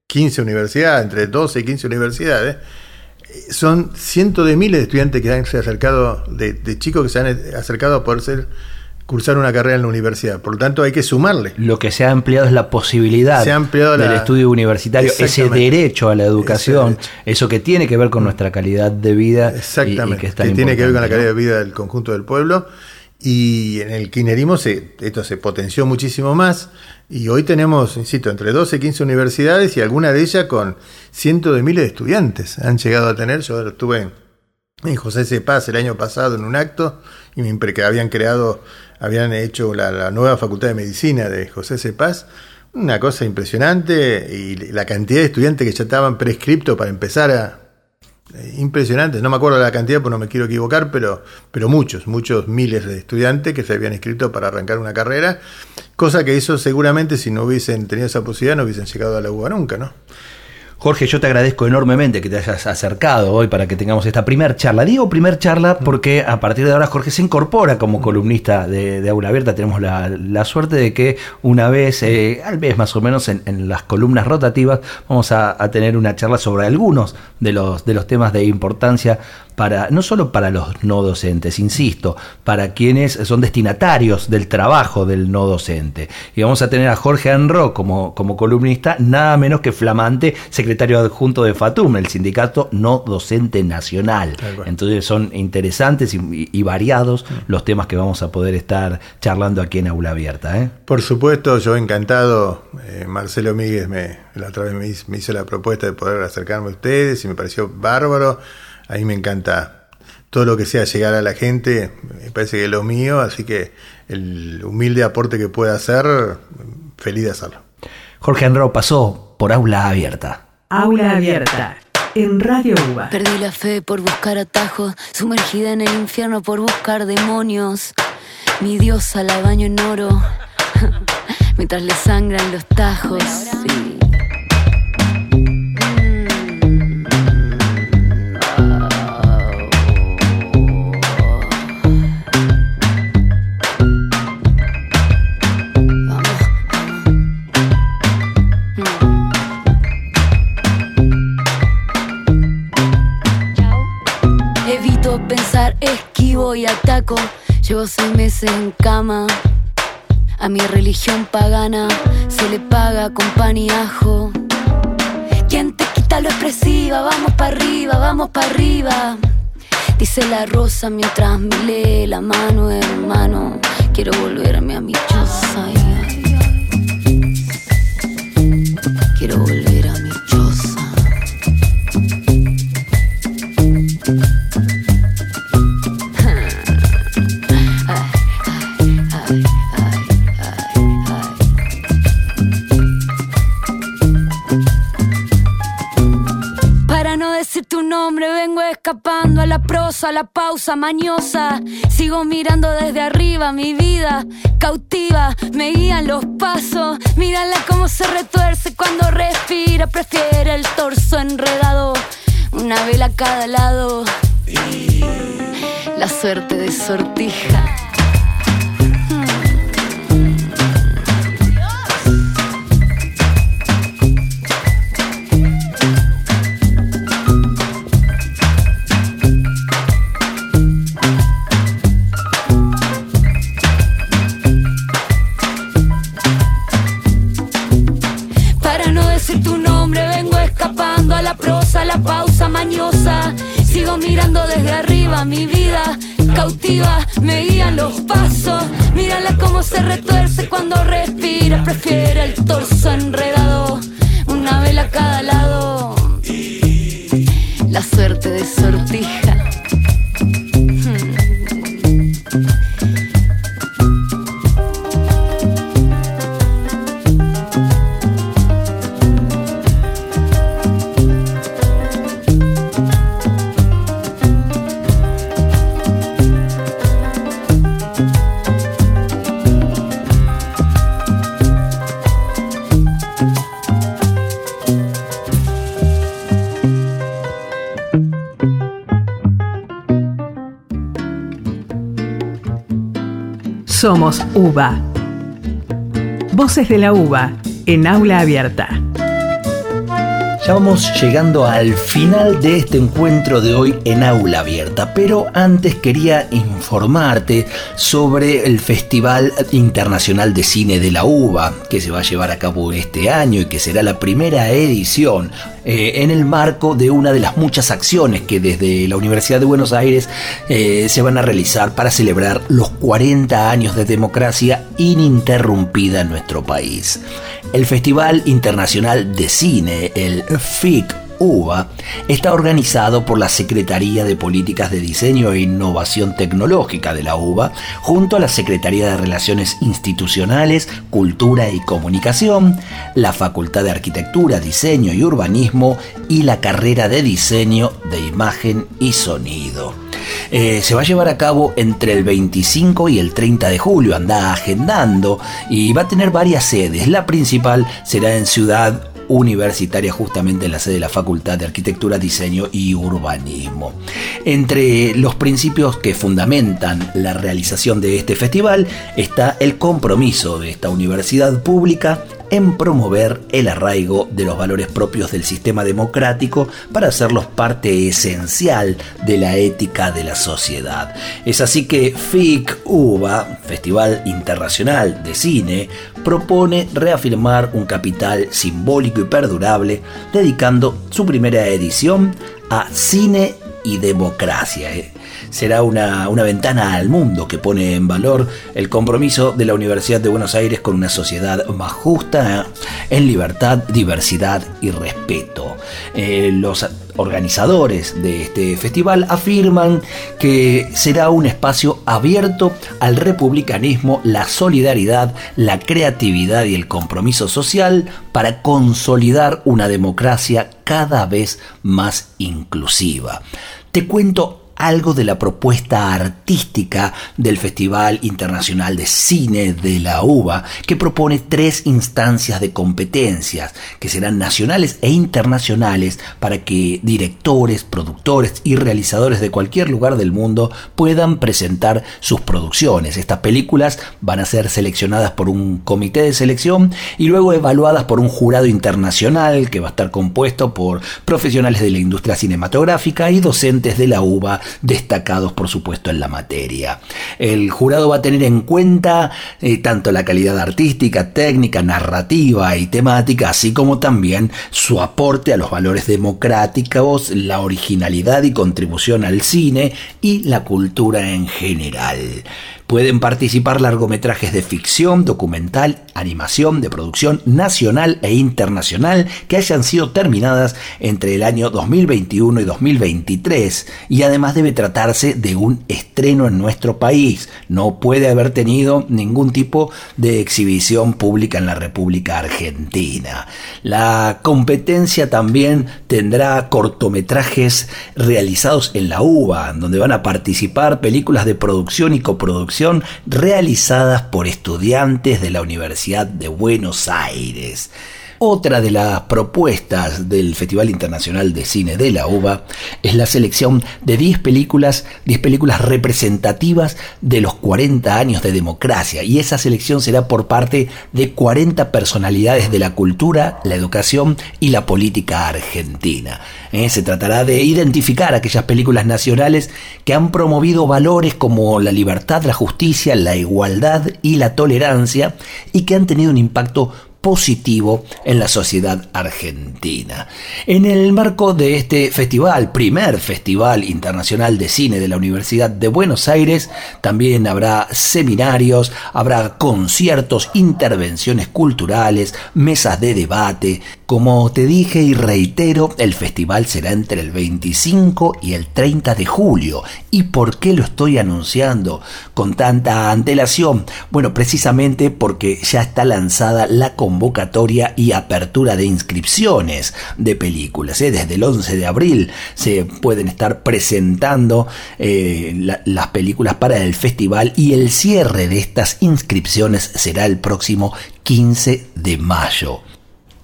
15 universidades, entre 12 y 15 universidades, son cientos de miles de estudiantes que han acercado, de, de chicos que se han acercado a poder ser cursar una carrera en la universidad. Por lo tanto, hay que sumarle. Lo que se ha empleado es la posibilidad del estudio universitario, ese derecho a la educación, eso que tiene que ver con nuestra calidad de vida. Exactamente, que, tiene que ver con la calidad de vida del conjunto del pueblo. Y en el kirchnerismo se, esto se potenció muchísimo más. Y hoy tenemos, insisto, entre 12 y 15 universidades y alguna de ellas con cientos de miles de estudiantes. Han llegado a tener, yo estuve en José C. Paz el año pasado en un acto y me que habían creado habían hecho la, nueva Facultad de Medicina de José Cepaz, una cosa impresionante, y la cantidad de estudiantes que ya estaban prescriptos para empezar a... Eh, impresionante, no me acuerdo la cantidad, pues no me quiero equivocar, pero, pero muchos, muchos miles de estudiantes que se habían inscrito para arrancar una carrera, cosa que eso seguramente si no hubiesen tenido esa posibilidad no hubiesen llegado a la UBA nunca, ¿no? Jorge, yo te agradezco enormemente que te hayas acercado hoy para que tengamos esta primer charla. Digo primer charla porque a partir de ahora Jorge se incorpora como columnista de, Aula Abierta. Tenemos la, suerte de que una vez, eh, al mes más o menos, en, las columnas rotativas, vamos a, a, tener una charla sobre algunos de los, de los temas de importancia para, no solo para los no docentes, insisto, para quienes son destinatarios del trabajo del no docente. Y vamos a tener a Jorge Anro como, como columnista, nada menos que flamante secretario adjunto de FATUM, el sindicato no docente nacional. Entonces son interesantes y, variados los temas que vamos a poder estar charlando aquí en Aula Abierta. ¿eh? Por supuesto, yo encantado. Eh, Marcelo Míguez me, la otra vez me hizo la propuesta de poder acercarme a ustedes y me pareció bárbaro a mí me encanta todo lo que sea llegar a la gente, me parece que es lo mío, así que el humilde aporte que pueda hacer, feliz de hacerlo. Jorge Andro pasó por Aula Abierta. Aula Abierta. En Radio UBA. Perdí la fe por buscar atajos, sumergida en el infierno por buscar demonios. Mi diosa la baño en oro, mientras le sangran los tajos. Y ataco. Llevo seis meses en cama. A mi religión pagana se le paga con pan y ajo. ¿Quién te quita lo expresiva? Vamos para arriba, vamos para arriba. Dice la rosa mientras me lee la mano, hermano. Quiero volverme a mi choza. Quiero volver escapando a la prosa, a la pausa mañosa. Sigo mirando desde arriba mi vida cautiva, me guían los pasos. Mírala cómo se retuerce cuando respira, prefiere el torso enredado. Una vela a cada lado. La suerte de sortija. Respira, Voces de la UBA en aula abierta. Ya vamos llegando al final de este encuentro de hoy en aula abierta, pero antes quería informarte sobre el Festival Internacional de Cine de la UBA, que se va a llevar a cabo este año y que será la primera edición eh, en el marco de una de las muchas acciones que desde la Universidad de Buenos Aires eh, se van a realizar para celebrar los 40 años de democracia ininterrumpida en nuestro país. El Festival Internacional de Cine, el FIC UBA, está organizado por la Secretaría de Políticas de Diseño e Innovación Tecnológica de la UBA, junto a la Secretaría de Relaciones Institucionales, Cultura y Comunicación, la Facultad de Arquitectura, Diseño y Urbanismo y la carrera de Diseño de Imagen y Sonido. Eh, se va a llevar a cabo entre el 25 y el 30 de julio, anda agendando y va a tener varias sedes. La principal será en Ciudad universitaria justamente en la sede de la Facultad de Arquitectura, Diseño y Urbanismo. Entre los principios que fundamentan la realización de este festival está el compromiso de esta universidad pública en promover el arraigo de los valores propios del sistema democrático para hacerlos parte esencial de la ética de la sociedad. Es así que FIC UBA, Festival Internacional de Cine, propone reafirmar un capital simbólico y perdurable, dedicando su primera edición a cine y democracia. ¿eh? Será una, una, ventana al mundo que pone en valor el compromiso de la Universidad de Buenos Aires con una sociedad más justa, en libertad, diversidad y respeto. Eh, los organizadores de este festival afirman que será un espacio abierto al republicanismo, la solidaridad, la creatividad y el compromiso social para consolidar una democracia cada vez más inclusiva. Te cuento algo de la propuesta artística del Festival Internacional de Cine de la UBA, que propone tres instancias de competencias, que serán nacionales e internacionales, para que directores, productores y realizadores de cualquier lugar del mundo puedan presentar sus producciones. Estas películas van a ser seleccionadas por un comité de selección y luego evaluadas por un jurado internacional que va a estar compuesto por profesionales de la industria cinematográfica y docentes de la UBA destacados por supuesto en la materia. El jurado va a tener en cuenta eh, tanto la calidad artística, técnica, narrativa y temática, así como también su aporte a los valores democráticos, la originalidad y contribución al cine y la cultura en general. Pueden participar largometrajes de ficción, documental, animación, de producción nacional e internacional que hayan sido terminadas entre el año 2021 y 2023 y además debe tratarse de un estreno en nuestro país. No puede haber tenido ningún tipo de exhibición pública en la República Argentina. La competencia también tendrá cortometrajes realizados en la UBA, donde van a participar películas de producción y coproducción realizadas por estudiantes de la Universidad de Buenos Aires. Otra de las propuestas del Festival Internacional de Cine de la UBA es la selección de 10 películas, 10 películas representativas de los 40 años de democracia y esa selección será por parte de 40 personalidades de la cultura, la educación y la política argentina. Eh, se tratará de identificar aquellas películas nacionales que han promovido valores como la libertad, la justicia, la igualdad y la tolerancia y que han tenido un impacto positivo en la sociedad argentina. En el marco de este festival, primer Festival Internacional de Cine de la Universidad de Buenos Aires, también habrá seminarios, habrá conciertos, intervenciones culturales, mesas de debate. Como te dije y reitero, el festival será entre el 25 y el 30 de julio. ¿Y por qué lo estoy anunciando con tanta antelación? Bueno, precisamente porque ya está lanzada la convocatoria y apertura de inscripciones de películas. ¿eh? Desde el 11 de abril se pueden estar presentando eh, las películas para el festival y el cierre de estas inscripciones será el próximo 15 de mayo.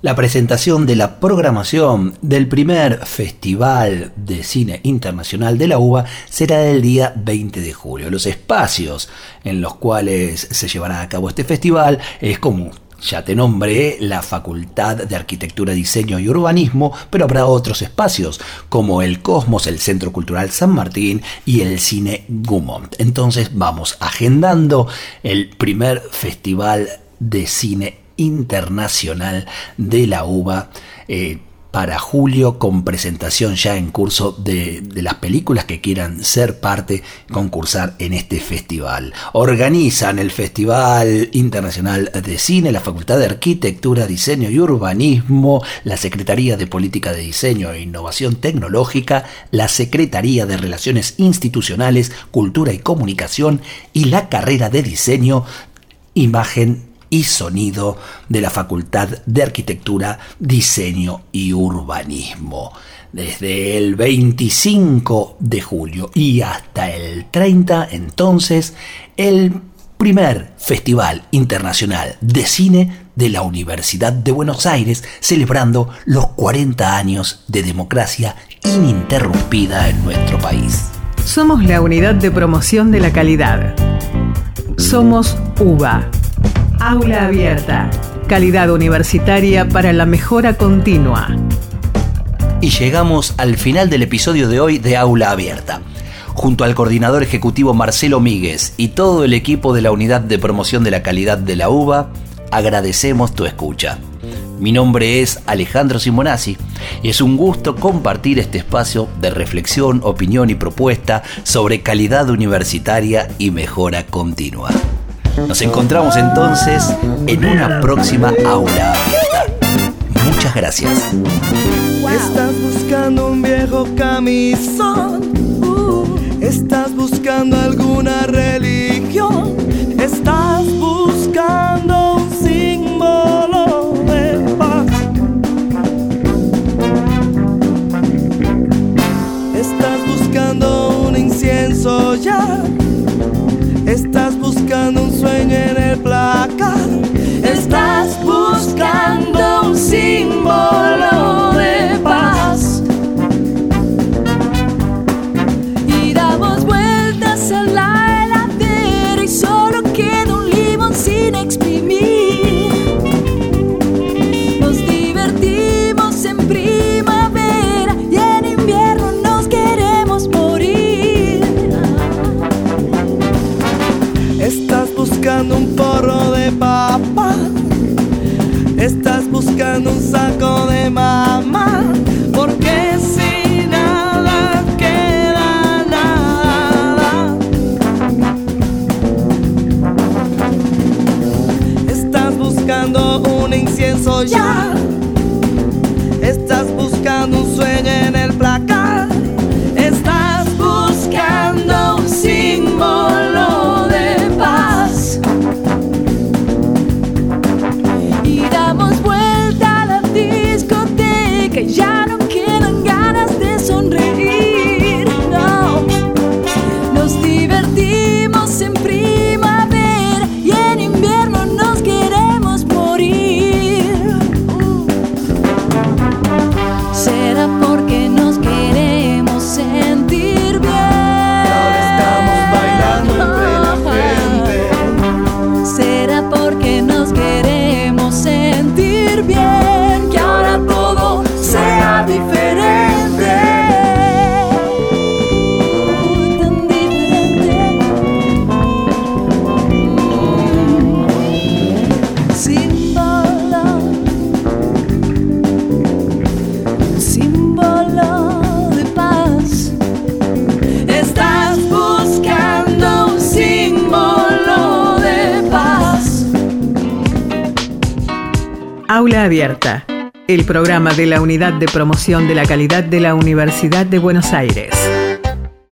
La presentación de la programación del primer Festival de Cine Internacional de la UBA será el día 20 de julio. Los espacios en los cuales se llevará a cabo este festival es como ya te nombré la Facultad de Arquitectura, Diseño y Urbanismo, pero habrá otros espacios como el Cosmos, el Centro Cultural San Martín y el Cine Gumont. Entonces vamos agendando el primer Festival de Cine Internacional de la UBA. Eh, para julio con presentación ya en curso de, las películas que quieran ser parte, concursar en este festival. Organizan el Festival Internacional de Cine, la Facultad de Arquitectura, Diseño y Urbanismo, la Secretaría de Política de Diseño e Innovación Tecnológica, la Secretaría de Relaciones Institucionales, Cultura y Comunicación y la carrera de Diseño, Imagen y Sonido de la Facultad de Arquitectura, Diseño y Urbanismo. Desde el 25 de julio y hasta el 30, entonces, el primer Festival Internacional de Cine de la Universidad de Buenos Aires, celebrando los 40 años de democracia ininterrumpida en nuestro país. Somos la unidad de promoción de la calidad. Somos UBA Aula Abierta. Calidad universitaria para la mejora continua. Y llegamos al final del episodio de hoy de Aula Abierta. Junto al coordinador ejecutivo Marcelo Míguez y todo el equipo de la Unidad de Promoción de la Calidad de la UBA, agradecemos tu escucha. Mi nombre es Alejandro Simonazzi y es un gusto compartir este espacio de reflexión, opinión y propuesta sobre calidad universitaria y mejora continua. Nos encontramos entonces en una próxima aula abierta. Muchas gracias. Estás buscando un viejo camisón. Uh. estás buscando alguna religión. Estás buscando un símbolo de paz. Estás buscando un incienso ya Estás buscando un sueño en el placar. Estás buscando un símbolo de programa de la Unidad de Promoción de la Calidad de la Universidad de Buenos Aires.